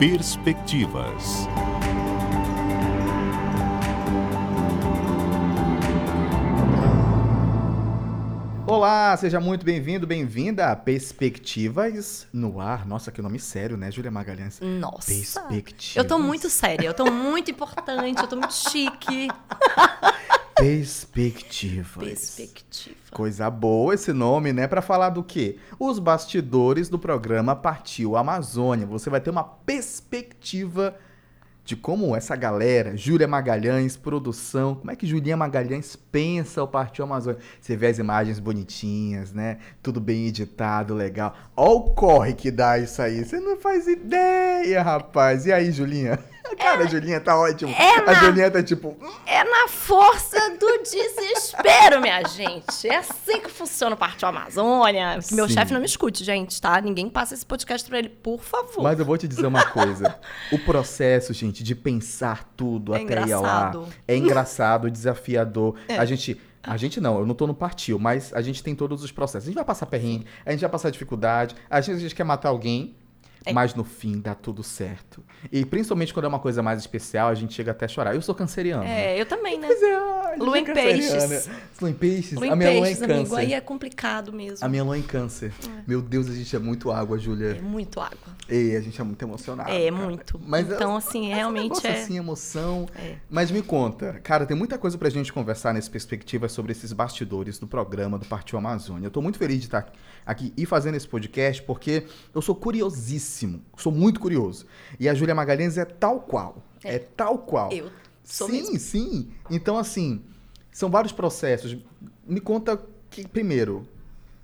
Perspectivas. Olá, seja muito bem-vindo, bem-vinda a Perspectivas no ar. Nossa, que nome sério, né, Júlia Magalhães? Nossa. Perspectivas. Eu tô muito séria, eu tô muito importante, eu tô muito chique. Perspectivas. Perspectiva. Coisa boa esse nome, né? Pra falar do quê? Os bastidores do programa Partiu Amazônia. Você vai ter uma perspectiva de como essa galera, Júlia Magalhães, produção, como é que Julinha Magalhães pensa o Partiu Amazônia. Você vê as imagens bonitinhas, né? Tudo bem editado, legal. Ó o corre que dá isso aí. Você não faz ideia, rapaz. E aí, Julinha? Cara, a Julinha tá ótimo. é a na- Julinha tá tipo... É na força do desespero, minha gente. É assim que funciona o Partiu Amazônia. Que Meu Sim. chefe não me escute, gente, tá? Ninguém passa esse podcast pra ele, por favor. Mas eu vou te dizer uma coisa. O processo, gente, de pensar tudo É até ir engraçado. é engraçado, desafiador. É. A gente. A gente não, eu não tô no partiu, mas a gente tem todos os processos. A gente vai passar perrengue, a gente vai passar dificuldade, a gente, a gente quer matar alguém, É. mas no fim dá tudo certo. E principalmente quando é uma coisa mais especial, a gente chega até a chorar. Eu sou canceriano. É, eu também, né? Pois é, a Lua é em peixes. Lua em peixes. Lua a em minha lua peixes, é em amigo. câncer. Aí é complicado mesmo. A minha lua é em câncer. Meu Deus, a gente é muito água, Júlia. É muito água. Ei, a gente é muito emocionado. é, cara. muito. Mas então, eu- assim, Mas realmente é. assim, emoção. É. Mas me conta, cara, tem muita coisa pra gente conversar nessa perspectiva sobre esses bastidores do programa do Partiu Amazônia. Eu tô muito feliz de estar aqui e fazendo esse podcast porque eu sou curiosíssimo, sou muito curioso. E a Júlia Magalhães é tal qual. É, tal qual. Eu sou sim, mesmo. sim. Então, assim, são vários processos. Me conta que, primeiro,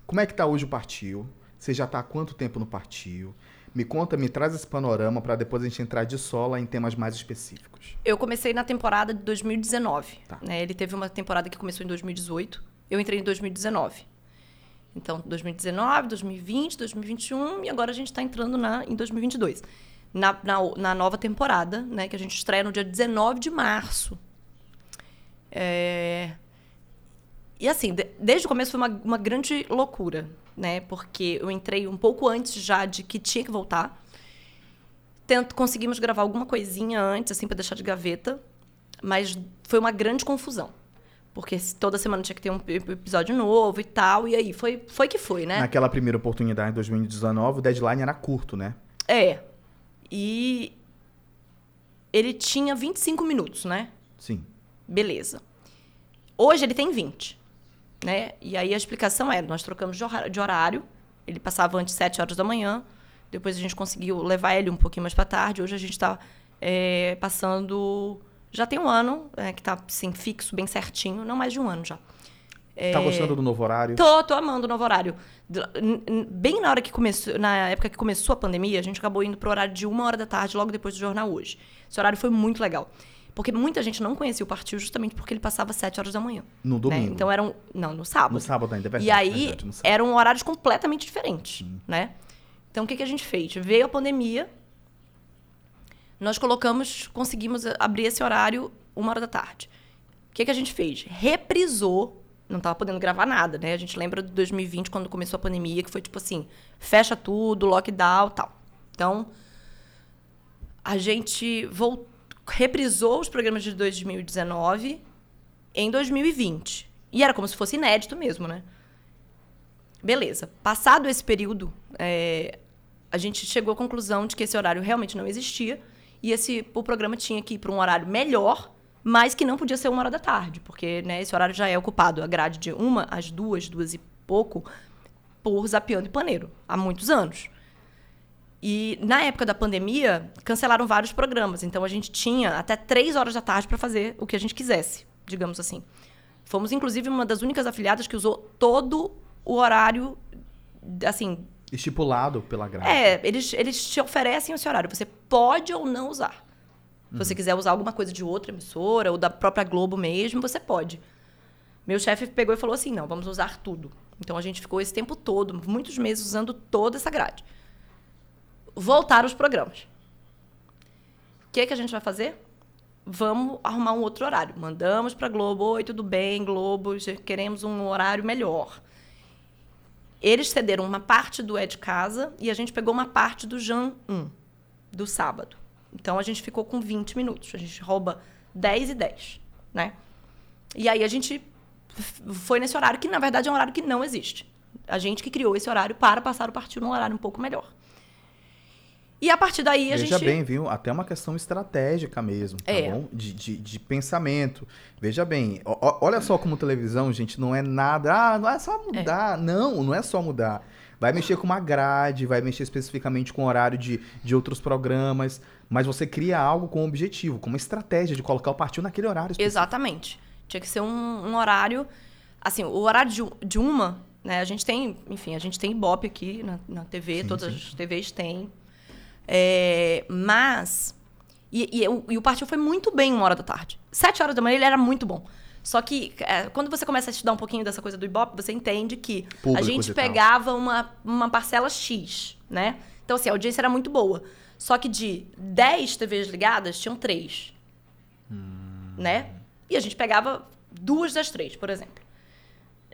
como é que tá hoje o Partiu? Você já tá há quanto tempo no Partiu? Me conta, me traz esse panorama pra depois a gente entrar de sola em temas mais específicos. Eu comecei na temporada de 2019. Tá. né? Ele teve uma temporada que começou em 2018. Eu entrei em 2019. Então, 2019, 2020, 2021 e agora a gente está entrando na, em 2022. Na, na, na nova temporada, né? Que a gente estreia no dia 19 de março. É, E assim, de- desde o começo foi uma, uma grande loucura, né? Porque eu entrei um pouco antes já de que tinha que voltar. Tento, conseguimos gravar alguma coisinha antes, assim, para deixar de gaveta. Mas foi uma grande confusão. Porque toda semana tinha que ter um ep- episódio novo e tal. E aí, foi, foi que foi, né? Naquela primeira oportunidade em 2019, o deadline era curto, né? É. E ele tinha 25 minutos, né? Sim. Beleza. Hoje ele tem 20, né? E aí a explicação é, nós trocamos de horário, ele passava antes 7 horas da manhã, depois a gente conseguiu levar ele um pouquinho mais para tarde, hoje a gente está passando... Já tem um ano, é, que tá, assim, fixo, bem certinho, não mais de um ano já. Tá gostando do novo horário? Tô, tô amando o novo horário. Bem na hora que começou, na época que começou a pandemia, a gente acabou indo pro horário de uma hora da tarde, logo depois do jornal hoje. Esse horário foi muito legal. Porque muita gente não conhecia o partido justamente porque ele passava às 7 horas da manhã. No né? domingo. Então eram. Não, no sábado. No sábado ainda, é verdade. e aí verdade, no sábado. eram horários completamente diferentes, né? Então o que, que a gente fez? Veio a pandemia, nós colocamos, conseguimos abrir esse horário uma hora da tarde. O que, que a gente fez? Reprisou, não estava podendo gravar nada, né? A gente lembra de 2020, quando começou a pandemia, que foi tipo assim, fecha tudo, lockdown tal. Então, a gente voltou, reprisou os programas de 2019 em 2020. E era como se fosse inédito mesmo, né? Beleza. Passado esse período, é, a gente chegou à conclusão de que esse horário realmente não existia e esse, o programa tinha que ir para um horário melhor, mas que não podia ser uma hora da tarde, porque né, esse horário já é ocupado, a grade de uma às duas, duas e pouco, por Zapiando e Paneiro, há muitos anos. E na época da pandemia, cancelaram vários programas. Então a gente tinha até três horas da tarde para fazer o que a gente quisesse, digamos assim. Fomos, inclusive, uma das únicas afiliadas que usou todo o horário, assim. Estipulado pela grade. É, eles, eles te oferecem esse horário. Você pode ou não usar. Se você quiser usar alguma coisa de outra emissora ou da própria Globo mesmo, você pode. Meu chefe pegou e falou assim: não, vamos usar tudo. Então a gente ficou esse tempo todo, muitos meses, usando toda essa grade. Voltaram os programas. O que, que a gente vai fazer? Vamos arrumar um outro horário. Mandamos para Globo: oi, tudo bem, Globo, queremos um horário melhor. Eles cederam uma parte do É de Casa e a gente pegou uma parte do Jan 1. do sábado. Então a gente ficou com 20 minutos. A gente rouba 10 e 10, né? E aí a gente foi nesse horário que, na verdade, é um horário que não existe. A gente que criou esse horário para passar o partido num horário um pouco melhor. E a partir daí a Veja gente. bem, viu? Até uma questão estratégica mesmo, tá É. bom? De, de, de pensamento. Veja bem, ó- olha só como televisão, gente, não é nada. Ah, não é só mudar. Não, não é só mudar. Vai mexer com uma grade, vai mexer especificamente com o horário de, de outros programas. Mas você cria algo com um objetivo, com uma estratégia de colocar o partido naquele horário específico. Exatamente. Tinha que ser um, um horário. Assim, o horário de, de uma, né? A gente tem, enfim, a gente tem Ibope aqui na, na TV, Sim, todas sim. as TVs têm. É, mas. E, e o- e o partido foi muito bem uma hora da tarde. Sete horas da manhã ele era muito bom. Só que é, quando você começa a estudar um pouquinho dessa coisa do Ibope, você entende que a Públicos gente pegava uma, uma parcela X, né? Então, assim, a audiência era muito boa. Só que de 10 TVs ligadas, tinham três né? E a gente pegava duas das três, por exemplo.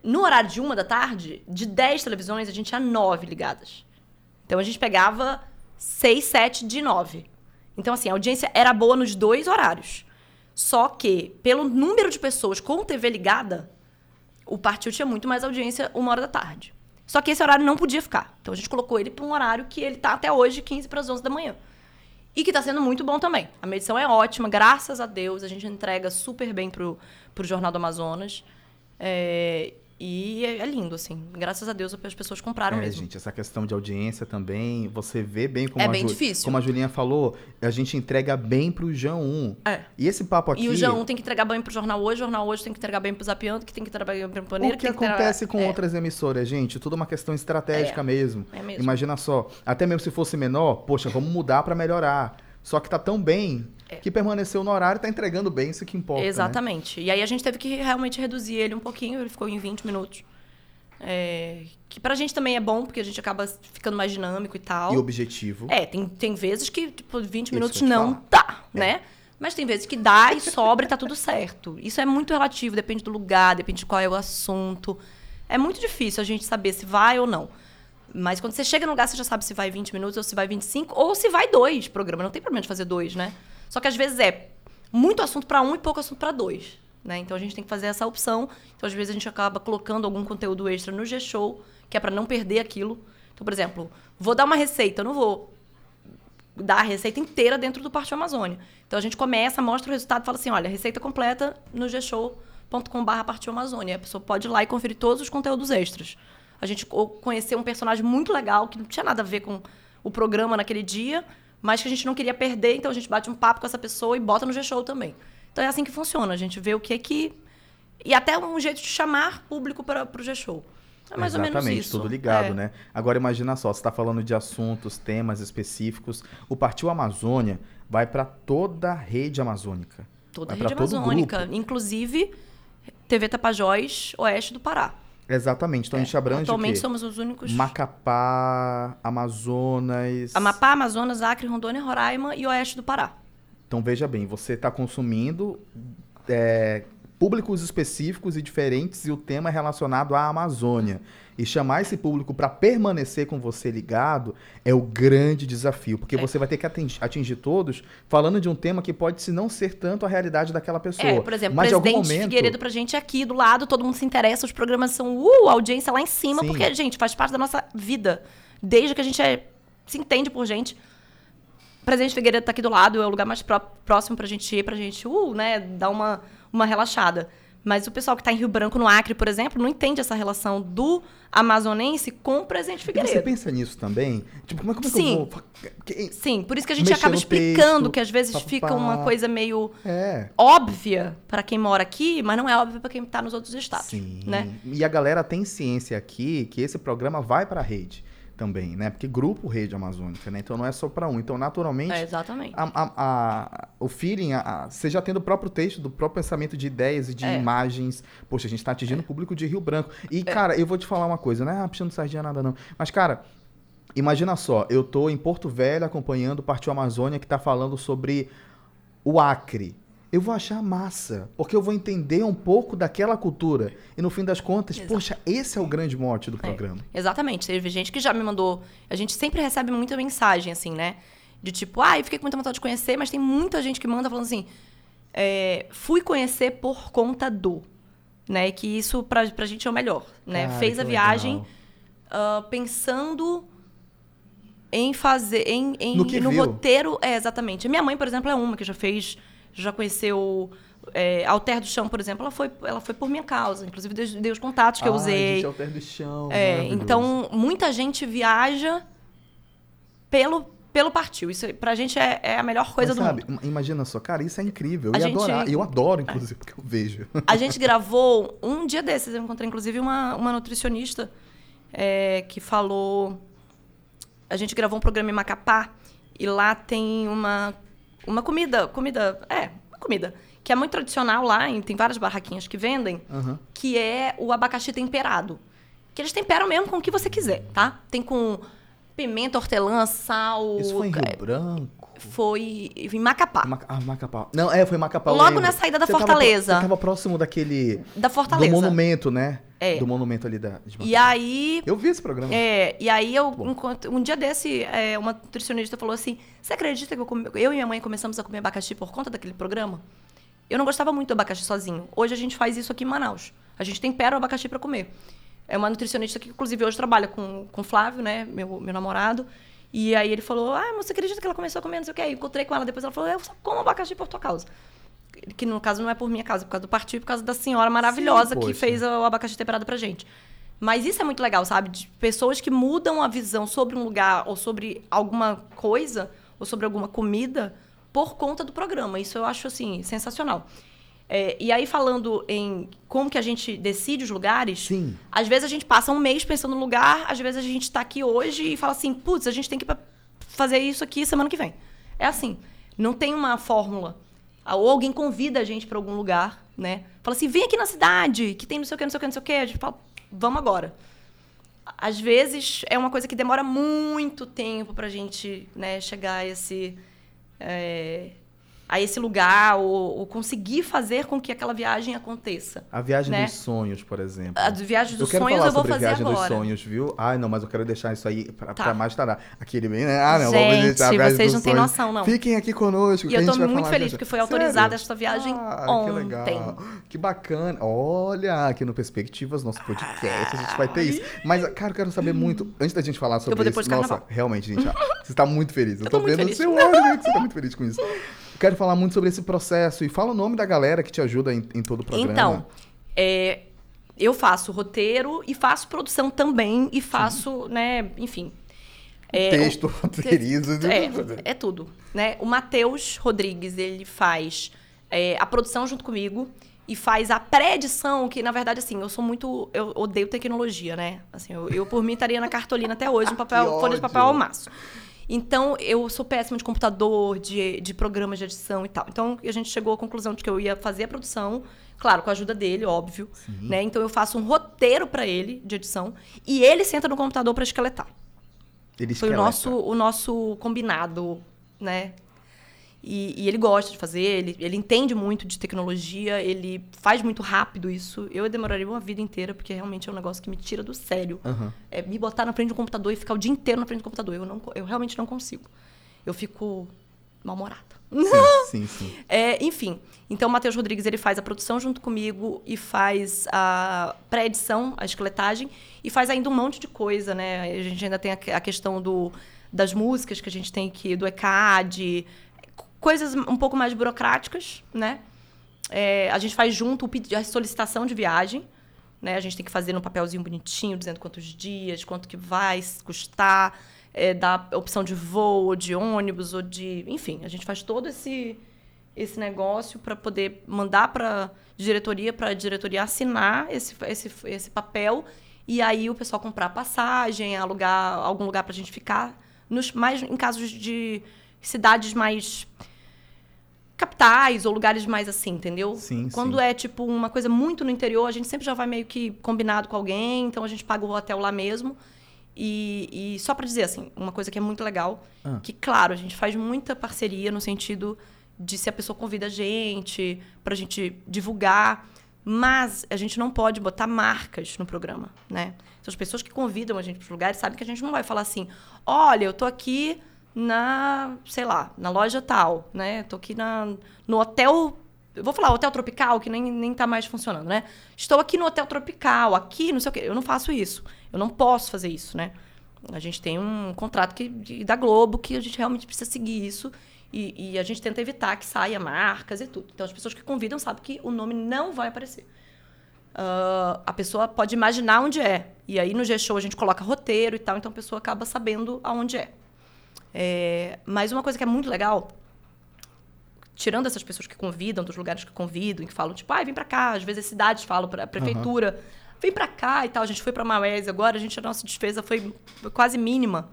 No horário de uma da tarde, de 10 televisões, a gente tinha nove ligadas. Então a gente pegava seis, sete de nove. Então, assim, a audiência era boa nos dois horários. Só que, pelo número de pessoas com TV ligada, o partido tinha muito mais audiência uma hora da tarde. Só que esse horário não podia ficar. Então a gente colocou ele para um horário que ele tá até hoje, 15 para as 11 da manhã. E que está sendo muito bom também. A medição é ótima, graças a Deus. A gente entrega super bem pro, pro Jornal do Amazonas. É, e é, é lindo, assim. Graças a Deus as pessoas compraram É, mesmo. gente, essa questão de audiência também, você vê bem como, É a, bem Ju- difícil. como a Julinha falou, a gente entrega bem pro João 1. É. E esse papo aqui. E o João tem que entregar bem pro Jornal Hoje, o Jornal Hoje tem que entregar bem pro Zapiando, que tem que entregar bem pro Paneiro. O que entregar- acontece com é, outras emissoras, gente? Tudo uma questão estratégica mesmo. é mesmo. Imagina só, até mesmo se fosse menor, poxa, vamos mudar pra melhorar. Só que tá tão bem que permaneceu no horário e tá entregando bem, isso que importa. né? É. Exatamente. E aí a gente teve que realmente reduzir ele um pouquinho, ele ficou em 20 minutos. É, que pra gente também é bom, porque a gente acaba ficando mais dinâmico e tal. E objetivo. É, tem, tem vezes que, tipo, 20 Isso minutos não dá, né? Mas tem vezes que dá e sobra e tá tudo certo. Isso é muito relativo, depende do lugar, depende de qual é o assunto. É muito difícil a gente saber se vai ou não. Mas quando você chega no lugar, você já sabe se vai 20 minutos ou se vai 25 ou se vai dois programa. Não tem problema de fazer dois, né? Só que às vezes é muito assunto para um e pouco assunto para dois. Né? Então a gente tem que fazer essa opção. Então às vezes a gente acaba colocando algum conteúdo extra no G-Show, que é para não perder aquilo. Então, por exemplo, vou dar uma receita, eu não vou dar a receita inteira dentro do Partiu Amazônia. Então a gente começa, mostra o resultado, fala assim, olha, receita completa no gshow.com.br Partiu Amazônia. A pessoa pode ir lá e conferir todos os conteúdos extras. A gente co- conheceu um personagem muito legal, que não tinha nada a ver com o programa naquele dia, mas que a gente não queria perder, então a gente bate um papo com essa pessoa e bota no G-Show também. Então é assim que funciona, a gente vê o que é que... E até um jeito de chamar público para o G-Show. É mais Exatamente, ou menos isso. tudo ligado, É. né? Agora imagina só, você está falando de assuntos, temas específicos. O Partiu Amazônia vai para toda a rede amazônica. Toda a Vai rede pra todo amazônica, inclusive TV Tapajós, oeste do Pará. Exatamente. Então a gente abrange É, Atualmente o quê? somos os únicos. Macapá, Amazonas. Amapá, Amazonas, Acre, Rondônia, Roraima e oeste do Pará. Então veja bem, você está consumindo é, públicos específicos e diferentes e o tema é relacionado à Amazônia. E chamar esse público para permanecer com você ligado é o grande desafio, porque É. você vai ter que atingir, atingir todos falando de um tema que pode se não ser tanto a realidade daquela pessoa. É, por exemplo, Mas Presidente momento, Figueiredo pra gente é aqui do lado, todo mundo se interessa, os programas são, uh, audiência lá em cima, Sim. porque, gente, faz parte da nossa vida. Desde que a gente é- se entende por gente. Presidente Figueiredo tá aqui do lado, é o lugar mais pró- próximo pra gente ir, pra gente, uh, né, dar uma, uma relaxada. Mas o pessoal que tá em Rio Branco, no Acre, por exemplo, não entende essa relação do amazonense com o Presidente E você Figueiredo. pensa nisso também? Tipo, como é, como é que Sim. eu vou... Que- Sim, por isso que a gente Mexer acaba explicando texto, que às vezes papapá. fica uma coisa meio É. óbvia para quem mora aqui, mas não é óbvia para quem tá nos outros estados, Sim. né? E a galera tem ciência aqui que esse programa vai para a rede também, né? Porque grupo Rede Amazônica, né? Então não é só para um. Então, naturalmente, É, exatamente. a- a- a- o feeling, a, você já tendo o próprio texto, do próprio pensamento de ideias e de É. imagens. Poxa, a gente tá atingindo o público de Rio Branco. E, cara, eu vou te falar uma coisa, não é puxando sardinha nada, não. Mas, cara, imagina só, eu tô em Porto Velho acompanhando o Partiu Amazônia que tá falando sobre o Acre. Eu vou achar massa, porque eu vou entender um pouco daquela cultura. E no fim das contas, Exato. poxa, esse é o grande mote do programa. Exatamente. Teve gente que já me mandou. A gente sempre recebe muita mensagem, assim, né? De tipo, ah, eu fiquei com muita vontade de conhecer, mas tem muita gente que manda falando assim, é, fui conhecer por conta do, né? Que isso pra, pra gente é o melhor, né? Cara, Fez a viagem ah, pensando em fazer, em, em No que no roteiro, é exatamente. A minha mãe, por exemplo, é uma que já fez, já conheceu é, Alter do Chão, por exemplo, ela foi, ela foi por minha causa, inclusive deu, deu os contatos que eu usei. Gente, é terra do chão. É, então, muita gente viaja pelo, pelo partiu. Isso pra gente é, é a melhor coisa Mas do sabe, mundo. im- Imagina só, cara, isso é incrível. Eu A ia gente- adorar. Eu adoro, inclusive, porque eu vejo. A gente gravou um dia desses, eu encontrei inclusive uma, uma nutricionista é, que falou. A gente gravou um programa em Macapá e lá tem uma, uma comida, comida, é, uma comida, que é muito tradicional lá, e tem várias barraquinhas que vendem, Aham. que é o abacaxi temperado. Que eles temperam mesmo com o que você quiser, tá? Tem com pimenta, hortelã, sal. Isso foi em Rio é, Branco? Foi em Macapá. Ma- Ah, Macapá. Não, é, foi Macapá. Logo lembro. na saída da Você tava Fortaleza. você tava próximo daquele. Da Fortaleza. Do monumento, né? É. Do monumento ali da. E aí, Eu vi esse programa. É, e aí eu encontro- um dia desse, é, uma nutricionista falou assim: Você acredita que eu, come- eu e minha mãe começamos a comer abacaxi por conta daquele programa? Eu não gostava muito do abacaxi sozinho. Hoje a gente faz isso aqui em Manaus. A gente tempera o abacaxi para comer. É uma nutricionista que, inclusive, hoje trabalha com, com o Flávio, né? Meu, meu namorado. E aí ele falou: Ah, mas você acredita que ela começou a comer? Não sei o quê. Aí encontrei com ela depois. Ela falou: Eu só como abacaxi por tua causa. Que no caso não é por minha causa, é por causa do partido, por causa da senhora maravilhosa que poxa. fez o abacaxi temperado pra gente. Mas isso é muito legal, sabe? De pessoas que mudam a visão sobre um lugar ou sobre alguma coisa ou sobre alguma comida por conta do programa. Isso eu acho, assim, sensacional. É, e aí, falando em como que a gente decide os lugares, Sim. às vezes a gente passa um mês pensando no lugar, às vezes a gente tá aqui hoje e fala assim, putz, a gente tem que fazer isso aqui semana que vem. É assim, não tem uma fórmula. Ou alguém convida a gente pra algum lugar, né? Fala assim, vem aqui na cidade, que tem não sei o que, não sei o que, não sei o que. A gente fala, vamos agora. Às vezes é uma coisa que demora muito tempo pra gente né, chegar a esse, é, a esse lugar ou, ou conseguir fazer com que aquela viagem aconteça. A viagem Né? dos sonhos, por exemplo. A viagem dos eu sonhos eu vou fazer viagem agora. dos sonhos, viu? Ai, não, mas eu quero deixar isso aí pra, Tá. pra mais tarde. Aquele bem, né? Ah, não, Gente, vamos viagem vocês não têm noção, não. Fiquem aqui conosco. E eu tô muito feliz, porque foi autorizada Sério? essa viagem ah, ontem. Que legal. Que bacana. Olha, aqui no Perspectivas, nosso podcast, a gente vai ter isso. Mas, cara, eu quero saber muito. Antes da gente falar sobre isso. Nossa, carnaval. realmente, gente, ó, você tá muito feliz. Eu, Eu tô, tô vendo feliz. no seu olho né, que você tá muito feliz com isso. Quero falar muito sobre esse processo e fala o nome da galera que te ajuda em, em todo o programa. Então, é, eu faço roteiro e faço produção também e faço, né, enfim. É, texto, o- roteirizo. É, é tudo, né? O Matheus Rodrigues, ele faz é, a produção junto comigo e faz a pré-edição, que na verdade, assim, eu sou muito... Eu odeio tecnologia, né? Assim, eu, eu por mim estaria na cartolina até hoje, um papel, folha de papel ao maço. Então, eu sou péssima de computador, de, de programas de edição e tal. Então, a gente chegou à conclusão de que eu ia fazer a produção, claro, com a ajuda dele, óbvio. Né? Então, eu faço um roteiro para ele de edição e ele senta no computador para esqueletar. Ele Foi o nosso, o nosso combinado, né? E, e ele gosta de fazer, ele, ele entende muito de tecnologia, ele faz muito rápido isso. Eu demoraria uma vida inteira, porque realmente é um negócio que me tira do sério. Aham. É me botar na frente do computador e ficar o dia inteiro na frente do computador. Eu, não, eu realmente não consigo. Eu fico mal-humorada. Sim, sim, sim. É, enfim, então o Matheus Rodrigues ele faz a produção junto comigo e faz a pré-edição, a esqueletagem, e faz ainda um monte de coisa, né? A gente ainda tem a questão do, das músicas que a gente tem que, do ECAD, coisas um pouco mais burocráticas, né? É, a gente faz junto a solicitação de viagem, né? A gente tem que fazer num papelzinho bonitinho, dizendo quantos dias, quanto que vai custar, é, opção de voo, ou de ônibus, ou de... Enfim, a gente faz todo esse, esse negócio para poder mandar para diretoria, para a diretoria assinar esse, esse, esse papel e aí o pessoal comprar passagem, alugar algum lugar para a gente ficar, nos, mais em casos de cidades mais capitais ou lugares mais assim, entendeu? Sim, Quando sim. é tipo uma coisa muito no interior, a gente sempre já vai meio que combinado com alguém, então a gente paga o hotel lá mesmo. E, e só para dizer assim, uma coisa que é muito legal, Ah. que claro, a gente faz muita parceria no sentido de se a pessoa convida a gente, pra gente divulgar, mas a gente não pode botar marcas no programa, né? Então, as pessoas que convidam a gente para os lugares sabem que a gente não vai falar assim: olha, eu tô aqui na, sei lá, na loja tal, né? Tô aqui na, no hotel. eu Vou falar hotel tropical, que nem, nem tá mais funcionando, né? Estou aqui no hotel tropical, aqui, não sei o quê. Eu não faço isso. Eu não posso fazer isso, né? A gente tem um contrato que, de- da Globo que a gente realmente precisa seguir isso. E, e a gente tenta evitar que saia marcas e tudo. Então as pessoas que convidam sabem que o nome não vai aparecer. Ah, a pessoa pode imaginar onde é. E aí no G-Show a gente coloca roteiro e tal, então a pessoa acaba sabendo aonde é. É, mas uma coisa que é muito legal, tirando essas pessoas que convidam, dos lugares que convidam, e que falam, tipo, ah, vem pra cá. Às vezes as cidades falam pra prefeitura, vem pra cá e tal. A gente foi pra Maués agora, a gente, a nossa despesa foi quase mínima.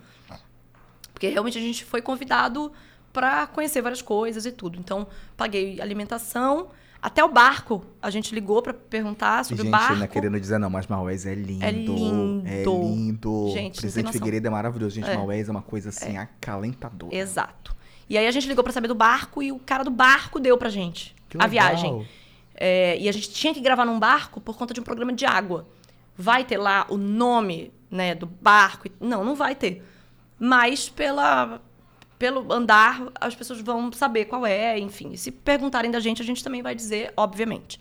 Porque realmente a gente foi convidado para conhecer várias coisas e tudo. Então, paguei alimentação. Até o barco, a gente ligou para perguntar sobre Gente, o barco. não é querendo dizer não, mas Maués é lindo. É lindo. É lindo. Gente, Presidente. Figueiredo é maravilhoso. Gente, É. Maués é uma coisa assim, acalentadora. Exato. E aí a gente ligou para saber do barco e o cara do barco deu pra gente Que a legal. viagem. É, e a gente tinha que gravar num barco por conta de um programa de água. Vai ter lá o nome né, do barco? Não, não vai ter. Mas pela, pelo andar, as pessoas vão saber qual é, enfim. Se perguntarem da gente, a gente também vai dizer, obviamente.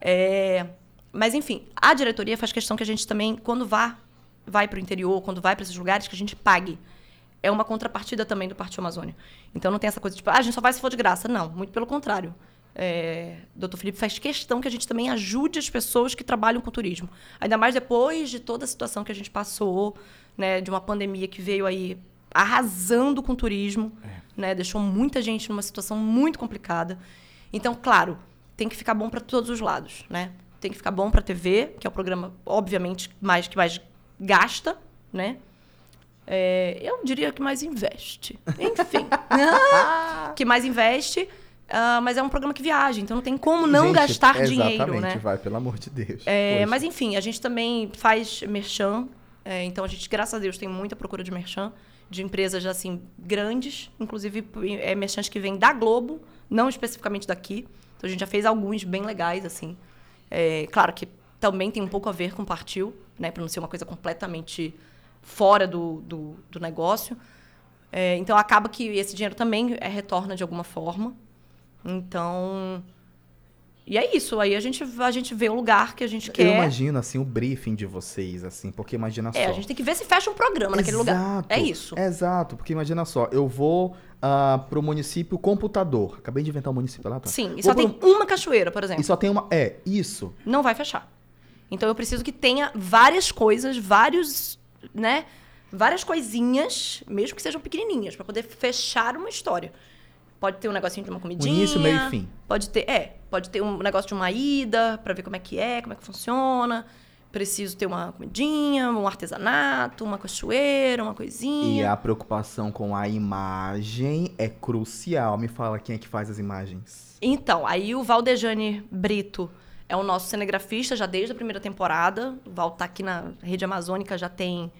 É, mas, enfim, a diretoria faz questão que a gente também, quando vá, vai para o interior, quando vai para esses lugares, que a gente pague. É uma contrapartida também do Partiu Amazônia. Então não tem essa coisa tipo, ah, a gente só vai se for de graça. Não, muito pelo contrário. É, Dr. Felipe faz questão que a gente também ajude as pessoas que trabalham com turismo. Ainda mais depois de toda a situação que a gente passou, né, de uma pandemia que veio aí arrasando com o turismo, né, deixou muita gente numa situação muito complicada. Então, claro, tem que ficar bom para todos os lados, né? Tem que ficar bom para a TV, que é o programa, obviamente, mais que mais gasta, né? É, eu diria que mais investe. Enfim. que mais investe, ah, mas é um programa que viaja, então não tem como não Gente, gastar dinheiro, Exatamente, né? vai, pelo amor de Deus. É, mas enfim, a gente também faz merchan. é, então a gente, graças a Deus, tem muita procura de merchan de empresas assim grandes, inclusive é, merchans que vêm da Globo, não especificamente daqui. Então a gente já fez alguns bem legais assim. É, claro que também tem um pouco a ver com Partiu, né, para não ser uma coisa completamente fora do, do, do negócio. É, então acaba que esse dinheiro também é, retorna de alguma forma. Então e é isso. Aí a gente, a gente vê o lugar que a gente Eu quer. imagino, assim, o briefing de vocês, assim, porque imagina só. É, a gente tem que ver se fecha um programa naquele lugar. É isso. Exato, porque imagina só, eu vou ah, pro município computador. Acabei de inventar um município lá, tá? Sim, e Vou só pro- tem uma cachoeira, por exemplo. E só tem uma. É, isso. Não vai fechar. Então eu preciso que tenha várias coisas, vários, né? Várias coisinhas, mesmo que sejam pequenininhas, para poder fechar uma história. Pode ter um negocinho de uma comidinha. início, meio e fim. Pode ter, é, pode ter um negócio de uma ida para ver como é que é, como é que funciona. Preciso ter uma comidinha, um artesanato, uma cachoeira, uma E coisinha. a preocupação com a imagem é crucial. Me fala quem é que faz as imagens. Então, aí o Valdejane Brito é o nosso cinegrafista já desde a primeira temporada. O Val tá aqui na Rede Amazônica já tem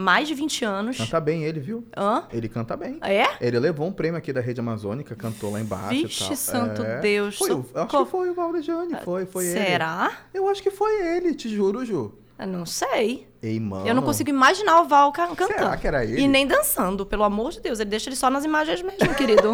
mais de 20 anos. Canta bem ele, viu? Hã? Ele canta bem. É? Ele levou um prêmio aqui da Rede Amazônica, cantou lá embaixo e Vixe, tal. santo É. Deus, Foi, o- eu acho que foi o Valdejane, foi, foi ele. Será? Eu acho que foi ele, te juro, Ju. Eu não sei. Ei, mano. Eu não consigo imaginar o Val ca- cantando. Será que era ele? E nem dançando, pelo amor de Deus. Ele deixa ele só nas imagens mesmo, querido.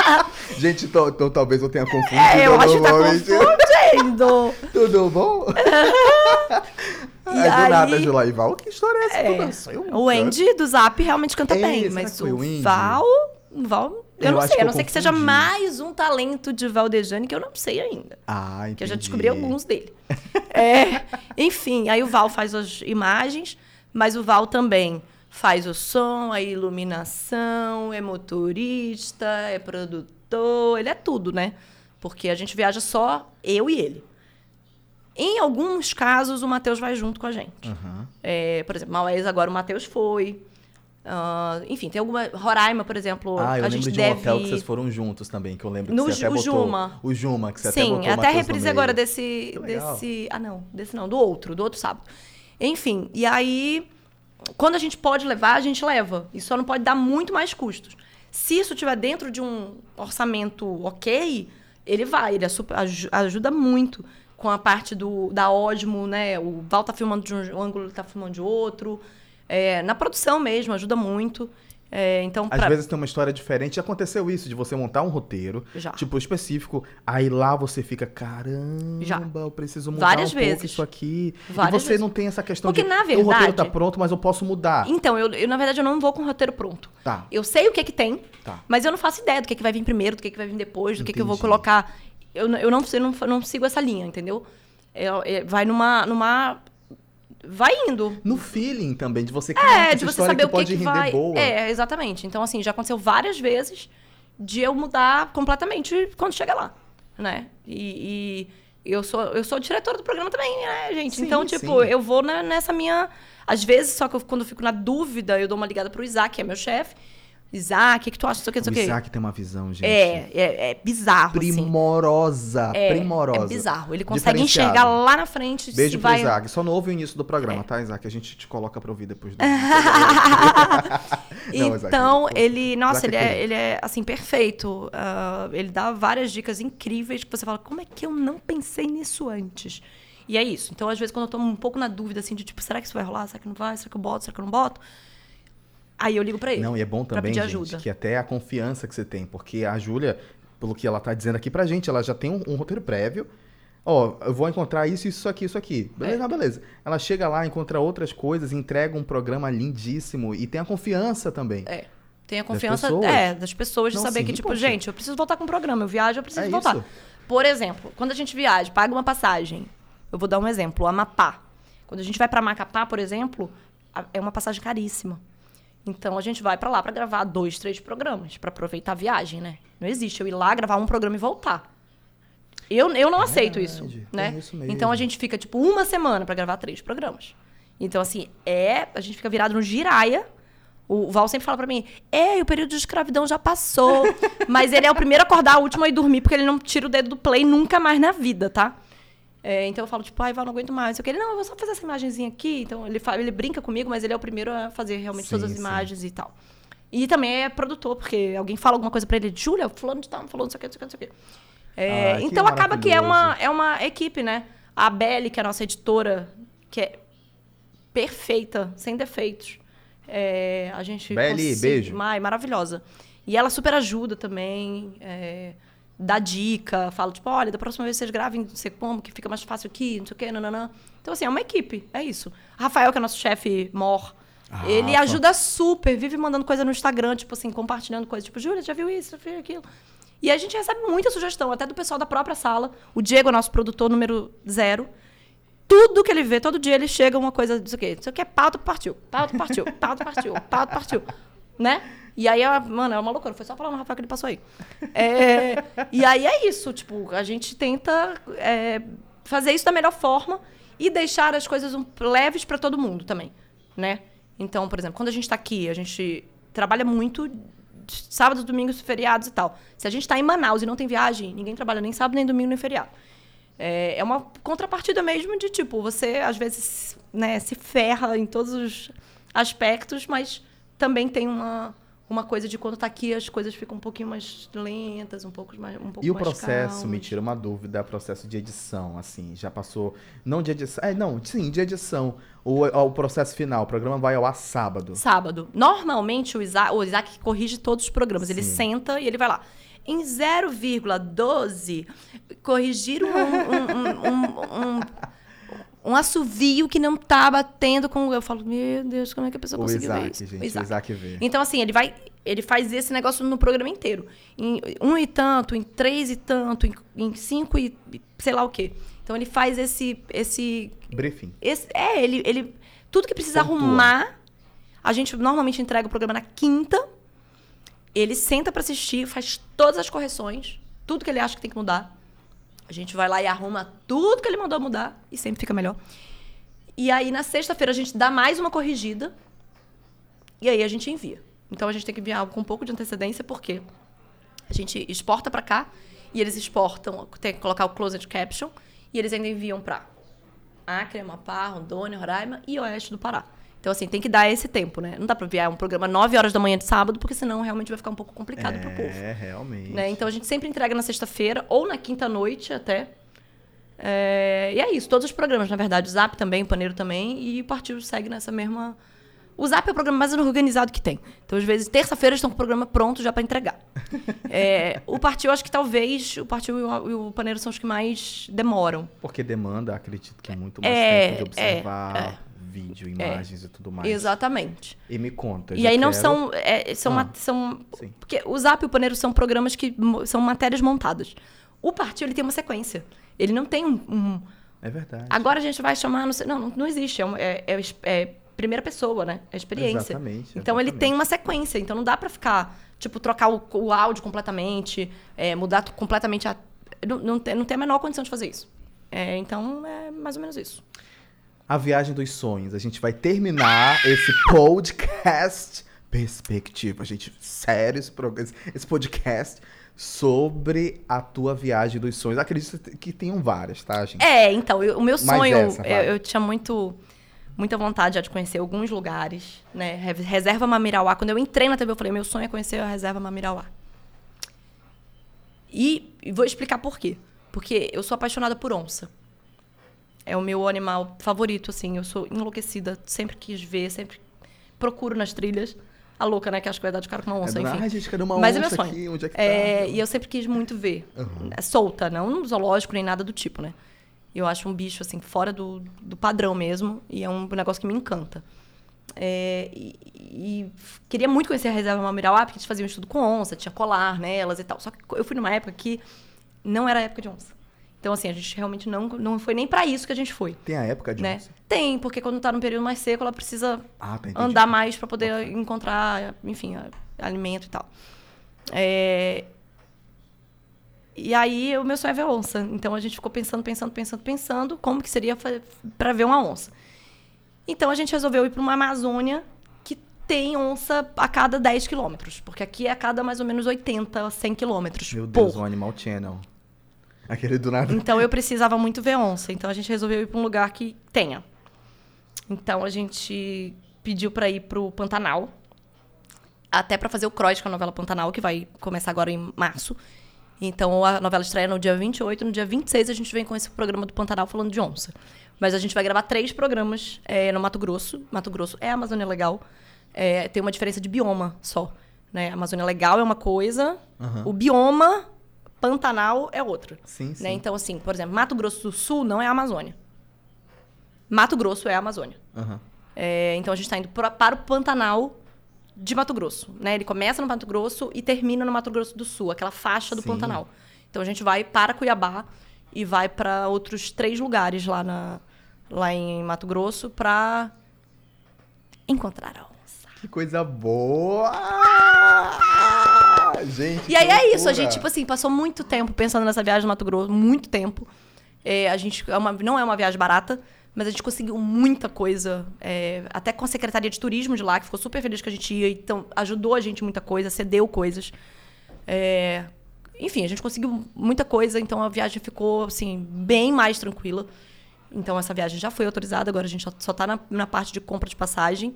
Gente, então, talvez eu tenha confundido. é, eu acho que tá confundindo. Tudo bom? E Aí do nada, aí- Julaival, que história é essa? É, Tu dançou o? Andy do Zap realmente canta É, bem, mas o o? Val, Val, eu, Eu não sei, a não ser que seja mais um talento de Valdejane que eu não sei ainda. Ah, entendi. Que eu já descobri alguns dele. É, enfim, aí o Val faz as imagens, mas o Val também faz o som, a iluminação, é motorista, é produtor, ele é tudo, né? Porque a gente viaja só eu e ele. Em alguns casos, o Matheus vai junto com a gente. Aham. É, por exemplo, Maués agora o Matheus foi. Ah, enfim, tem alguma. Roraima, por exemplo, Ah, eu a lembro gente de um deve. hotel que vocês foram juntos também, que eu lembro que No você até o botou... Juma. O Juma, que você até Sim, botou o até reprise agora desse, Que desse. Ah, não, desse não, do outro, do outro sábado. Enfim, e aí, quando a gente pode levar, a gente leva. E só não pode dar muito mais custos. Se isso estiver dentro de um orçamento ok, ele vai, ele ajuda muito com a parte do, da Osmo, né? O Val tá filmando de um ângulo, ele tá filmando de outro. É, na produção mesmo, ajuda muito. É, então, Às pra- vezes tem uma história diferente. Aconteceu isso, de você montar um roteiro, Já. tipo, específico, aí lá você fica, caramba, Já. eu preciso mudar Várias um pouco vezes. isso aqui. Várias e você vezes. não tem essa questão Porque, de, na o roteiro tá verdade- pronto, mas eu posso mudar. Então, eu, eu, na verdade, eu não vou com o roteiro pronto. Tá, Eu sei o que que tem, tá. mas eu não faço ideia do que que vai vir primeiro, do que que vai vir depois, do que que eu vou Entendi. colocar. Eu, eu, não, eu, não, eu não sigo essa linha, entendeu? É- é- vai numa, numa... Vai indo. No feeling também, de você É, "Caraca, de você saber que o que, pode que render vai. boa. É, exatamente. Então, assim, já aconteceu várias vezes de eu mudar completamente quando chega lá, né? E, e eu sou eu sou diretora do programa também, né, gente? Sim, então, tipo, sim. eu vou na- nessa minha. Às vezes, só que eu- quando eu fico na dúvida, eu dou uma ligada pro Isaac, que é meu chefe. Isaac, o que, que tu acha aqui, O disso aqui? Isaac tem uma visão, gente. É, é, é bizarro, assim. primorosa, É, primorosa. é bizarro. Ele consegue enxergar lá na frente Beijo pro vai... É. Isaac. Só não ouve o início do programa, tá, Isaac? A gente te coloca pra ouvir depois do. Não, Isaac, então, ele, nossa, Isaac ele é é, querido. ele é, assim, perfeito. Ah, ele dá várias dicas incríveis que você fala, como é que eu não pensei nisso antes? E é isso. Então, às vezes, quando eu tô um pouco na dúvida, assim, de tipo, será que isso vai rolar? Será que não vai? Será que eu boto? Será que eu não boto? Aí eu ligo pra ele. Não, e é bom também, gente, ajuda. que até a confiança que você tem, porque a Júlia, pelo que ela tá dizendo aqui pra gente, ela já tem um, um roteiro prévio. Ó, eu vou encontrar isso, isso aqui, isso aqui. Beleza, É. beleza. Ela chega lá, encontra outras coisas, entrega um programa lindíssimo e tem a confiança também. É. Tem a confiança pessoas. é, das pessoas de Não, saber sim, que, tipo, gente, eu preciso voltar com o programa. Eu viajo, eu preciso É voltar. isso. Por exemplo, quando a gente viaja, paga uma passagem. Eu vou dar um exemplo, Amapá. Quando a gente vai pra Macapá, por exemplo, é uma passagem caríssima. Então a gente vai pra lá pra gravar dois, três programas, pra aproveitar a viagem, né? Não existe eu ir lá gravar um programa e voltar. Eu, eu não aceito isso, verdade, né? tem isso mesmo. Então a gente fica tipo uma semana pra gravar três programas. Então assim, é, a gente fica virado no giraia. O Val sempre fala pra mim: "É, o período de escravidão já passou". Mas ele é o primeiro a acordar, o último a ir dormir, porque ele não tira o dedo do play nunca mais na vida, tá? É, então eu falo, tipo, ai, Val, não aguento mais. Eu quero, não, eu vou só fazer essa imagenzinha aqui. Então ele, fala, ele brinca comigo, mas ele é o primeiro a fazer realmente Sim, todas as sim. imagens e tal. E também é produtor, porque alguém fala alguma coisa pra ele, Júlia, fulano de tal, falou não sei o que, não sei o que, não sei o que. É, Ah, que então acaba que é uma, é uma equipe, né? A Belle, que é a nossa editora, que é perfeita, sem defeitos. É, a gente Belle, beijo. Ai, maravilhosa. E ela super ajuda também, é, dá dica, fala, tipo, olha, da próxima vez vocês gravem não sei como, que fica mais fácil aqui, não sei o quê, nananã. Então, assim, é uma equipe, é isso. Rafael, que é nosso chefe mor, Ah, ele ajuda super, vive mandando coisa no Instagram, tipo assim, compartilhando coisa, tipo, Júlia, já viu isso, já viu aquilo. E a gente recebe muita sugestão, até do pessoal da própria sala. O Diego é nosso produtor número zero. Tudo que ele vê, todo dia ele chega uma coisa disso aqui. Isso aqui é pauta partiu, pauta partiu, pauta partiu, pauta partiu. Né? E aí, mano, é uma loucura. Foi só falar no Rafael que ele passou aí. É, e aí é isso, tipo, a gente tenta é, fazer isso da melhor forma e deixar as coisas um- leves para todo mundo também, né? Então, por exemplo, quando a gente tá aqui, a gente trabalha muito sábados, domingos, feriados e tal. Se a gente tá em Manaus e não tem viagem, ninguém trabalha nem sábado, nem domingo, nem feriado. É, é uma contrapartida mesmo de, tipo, você às vezes né, se ferra em todos os aspectos, mas também tem uma, uma coisa de quando tá aqui as coisas ficam um pouquinho mais lentas, um pouco mais um pouco E o processo, calmas. me tira uma dúvida, processo de edição, assim, já passou, não de edição, é, não, sim, de edição, o, o processo final, o programa vai ao ar sábado. Sábado. Normalmente o Isaac, o Isaac corrige todos os programas. Ele Sim. senta e ele vai lá. Em 0,12, corrigir um, um, um, um, um assovio que não tá batendo com. Eu falo, meu Deus, como é que a pessoa O conseguiu ver Isaac, isso? gente, O o Isaac. Isaac vê. Então, assim, ele vai. Ele faz esse negócio no programa inteiro. Em um e tanto, em três e tanto, em, em cinco e sei lá o quê. Então ele faz esse. esse Briefing. esse, é, ele, ele. Tudo que precisa Pontua. arrumar, a gente normalmente entrega o programa na quinta. Ele senta pra assistir, faz todas as correções, tudo que ele acha que tem que mudar. A gente vai lá e arruma tudo que ele mandou mudar e sempre fica melhor. E aí na sexta-feira a gente dá mais uma corrigida e aí a gente envia. Então a gente tem que enviar com um pouco de antecedência porque a gente exporta pra cá e eles exportam, tem que colocar o closed caption e eles ainda enviam pra Acre, Amapá, Rondônia, Roraima e Oeste do Pará. Então, assim, tem que dar esse tempo, né? Não dá pra enviar um programa 9 horas da manhã de sábado, porque senão realmente vai ficar um pouco complicado pro povo. É, realmente. Né? Então, a gente sempre entrega na sexta-feira ou na quinta-noite até. É, E é isso, todos os programas, na verdade. O Zap também, o Paneiro também. E o Partido segue nessa mesma O Zap é o programa mais organizado que tem. Então, às vezes, terça-feira estão com o programa pronto já para entregar. É, o Partiu, acho que talvez o Partiu e o, Paneiro são os que mais demoram. Porque demanda, acredito que é muito mais É, tempo de observar é, vídeo, imagens e tudo mais. Exatamente. E me conta. E aí não quero- são. é, são, Ah, são sim. Porque o Zap e o Paneiro são programas que são matérias montadas. O Partiu, ele tem uma sequência. Ele não tem um- um É verdade. Agora a gente vai chamar, não, sei, não, não, existe. É, é- é é primeira pessoa, né? É experiência. Exatamente, Então ele exatamente. tem uma sequência. Então não dá pra ficar, tipo, trocar o, o áudio completamente, é, mudar completamente a. Não, não, tem, não tem a menor condição de fazer isso. É, então é mais ou menos isso. A Viagem dos Sonhos. A gente vai terminar esse podcast perspectiva. Gente, sério esse, esse podcast sobre a tua viagem dos sonhos. Acredito que tenham várias, tá, gente? É, então, eu- o meu sonho, essa, eu, eu tinha muito, muita vontade já de conhecer alguns lugares, né? Re- Reserva Mamirauá. Quando eu entrei na TV, eu falei, meu sonho é conhecer a Reserva Mamirauá. E, e vou explicar por quê. Porque eu sou apaixonada por onça. É o meu animal favorito, assim. Eu sou enlouquecida, sempre quis ver, sempre procuro nas trilhas. A louca, né? Que acho que vai dar de cara com uma onça, É enfim. Ai, gente, cadê uma Mas é meu onça sonho. aqui? Onde é que É, tá? e eu sempre quis muito ver. Uhum. Solta, não no zoológico nem nada do tipo, né? Eu acho um bicho, assim, fora do, do padrão mesmo. E é um negócio que me encanta. É, e, e queria muito conhecer a reserva Mamirauá, porque a gente fazia um estudo com onça, tinha colar nelas e tal. Só que eu fui numa época que não era época de onça. Então, assim, a gente realmente não, não foi nem pra isso que a gente foi. Tem a época de Né? Tem, porque quando tá num período mais seco, ela precisa Ah, tá andar mais para poder encontrar, enfim, alimento e tal. É, E aí o meu sonho é ver onça. Então a gente ficou pensando, pensando, pensando, pensando como que seria para ver uma onça. Então a gente resolveu ir para uma Amazônia que tem onça a cada 10 quilômetros, porque aqui é a cada mais ou menos 80, 100 quilômetros. Meu por. Deus, um Animal Channel. Aquele do nada. Então eu precisava muito ver onça. Então a gente resolveu ir para um lugar que tenha. Então a gente pediu para ir pro Pantanal. Até para fazer o cross com a novela Pantanal, que vai começar agora em março. Então a novela estreia no dia 28, no dia 26 a gente vem com esse programa do Pantanal falando de onça. Mas a gente vai gravar três programas é, no Mato Grosso. Mato Grosso é a Amazônia Legal. É, tem uma diferença de bioma só. Né? A Amazônia Legal é uma coisa, o bioma Pantanal é outra. Sim, sim. Né? Então, assim, por exemplo, Mato Grosso do Sul não é a Amazônia. Mato Grosso é a Amazônia. Aham. É, então a gente está indo pra- para o Pantanal de Mato Grosso. Né? Ele começa no Mato Grosso e termina no Mato Grosso do Sul, aquela faixa do Sim. Pantanal. Então a gente vai para Cuiabá e vai para outros três lugares lá, na, lá em Mato Grosso para encontrar a onça. Que coisa boa! Gente. E aí é isso, a gente, tipo assim, passou muito tempo pensando nessa viagem no Mato Grosso, muito tempo. É, a gente é uma- não é uma viagem barata, mas a gente conseguiu muita coisa, é, até com a Secretaria de Turismo de lá, que ficou super feliz que a gente ia, então ajudou a gente muita coisa, cedeu coisas. É, enfim, a gente conseguiu muita coisa, então a viagem ficou, assim, bem mais tranquila. Então essa viagem já foi autorizada, agora a gente só- só tá na, na parte de compra de passagem.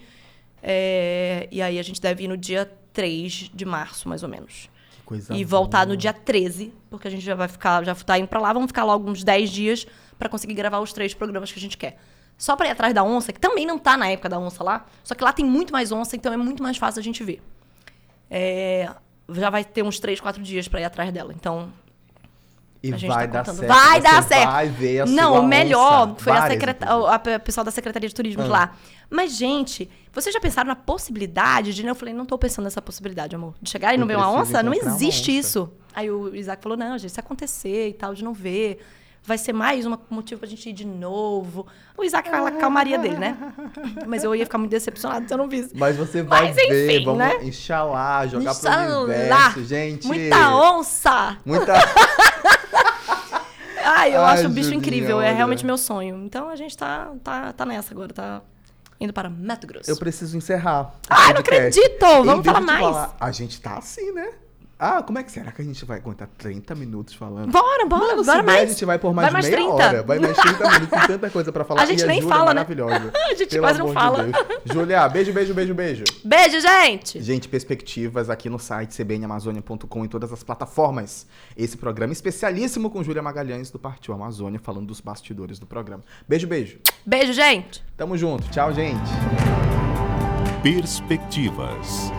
É, e aí a gente deve ir no dia 3 de março, mais ou menos Que coisa e voltar boa. no dia 13, porque a gente já vai ficar, já tá indo pra lá, vamos ficar lá alguns 10 dias pra conseguir gravar os três programas que a gente quer. Só pra ir atrás da onça, que também não tá na época da onça lá, só que lá tem muito mais onça, então é muito mais fácil a gente ver. É, já vai ter uns 3, 4 dias pra ir atrás dela. Então, E a gente vai tá dar certo. Vai dar certo. Vai ver a não, o melhor onça. foi a, secreta a, pessoal da Secretaria de Turismo Ah. lá. Mas, gente, vocês já pensaram na possibilidade de. Eu falei, não tô pensando nessa possibilidade, amor. De chegar e não ver uma onça? Não existe onça. isso. Aí o Isaac falou: não, gente, se acontecer e tal, de não ver. Vai ser mais um motivo pra gente ir de novo. O Isaac com a calmaria dele, né? Mas eu ia ficar muito decepcionada se eu não visse. Mas você vai Mas, ver, enfim, vamos né? inxalá, jogar pro Inxalá. universo, gente. Muita onça! Muita... Ai, eu Ai, acho o bicho incrível. É realmente meu sonho. Então a gente tá, tá, tá nessa agora, tá indo para Mato Grosso. Eu preciso encerrar. Ai, não acredito! Vamos falar mais. falar, A gente tá assim, né? Ah, como é que será que a gente vai aguentar 30 minutos falando? Bora, bora, Mano, se bora der, mais. a gente vai por mais, Vai mais meia 30. hora. Vai mais 30 minutos, tem tanta coisa pra falar. A gente e nem Júlia é fala, né? maravilhosa. A gente Pelo quase não amor de fala. Deus. Júlia, beijo, beijo, beijo, beijo. Beijo, gente! Gente, perspectivas aqui no site cbnamazônia.com em todas as plataformas. Esse programa especialíssimo com Júlia Magalhães do Partiu Amazônia, falando dos bastidores do programa. Beijo, beijo. Beijo, gente! Tamo junto. Tchau, gente. Perspectivas.